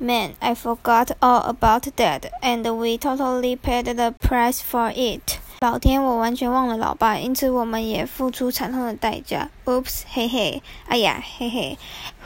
Man, I forgot all about that, and we totally paid the price for it. 老天，我完全忘了老爸，因此我们也付出惨痛的代价。Oops，嘿嘿，哎呀，嘿嘿。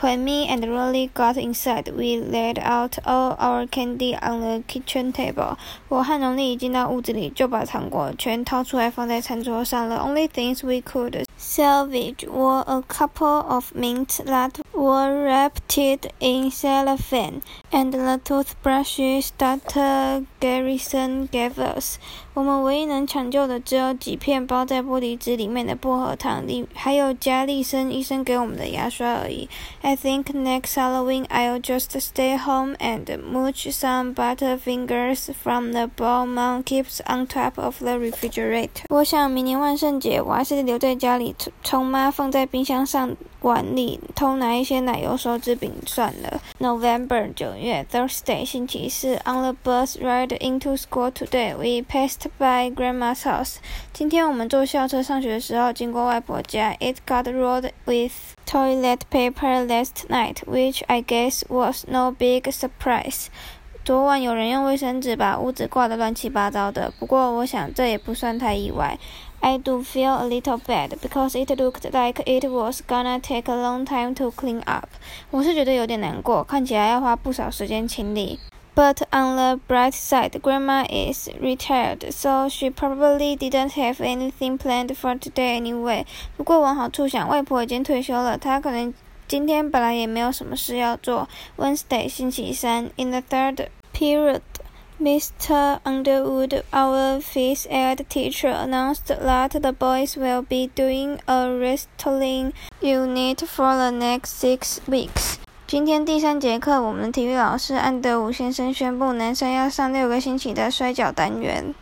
When me and Rowley got inside, we laid out all our candy on the kitchen table. 我和荣利一进到屋子里，就把糖果全掏出来放在餐桌上。The only things we could salvage were a couple of mints that were wrapped in cellophane, and the toothbrushes that Garrison gave us. 我们唯一能抢救的只有几片包在玻璃纸里面的薄荷糖，里还有加利森医生给我们的牙刷而已。I think next Halloween I'll just stay home and mooch some butterfingers from the Beaumont keeps on top of the refrigerator。我想明年万圣节我还是留在家里，从妈放在冰箱上 碗里偷拿一些奶油手指饼算了。November 九月 Thursday 星期四 On the bus ride into school today we passed by Grandma's house。今天我们坐校车上学的时候，经过外婆家。It got rolled with toilet paper last night, which I guess was no big surprise。 昨晚有人用卫生纸把屋子挂得乱七八糟的，不过我想这也不算太意外。I do feel a little bad because it looked like it was gonna take a long time to clean up。我是觉得有点难过，看起来要花不少时间清理。But on the bright side, Grandma is retired, so she probably didn't have anything planned for today anyway. 不过往好处想，外婆已经退休了，她可能今天本来也没有什么事要做。Wednesday，星期三，in the third period. Mr. Underwood, our phys ed teacher, announced that the boys will be doing a wrestling unit for the next six weeks. 今天第三节课，我们体育老师安德伍先生宣布，男生要上六个星期的摔跤单元。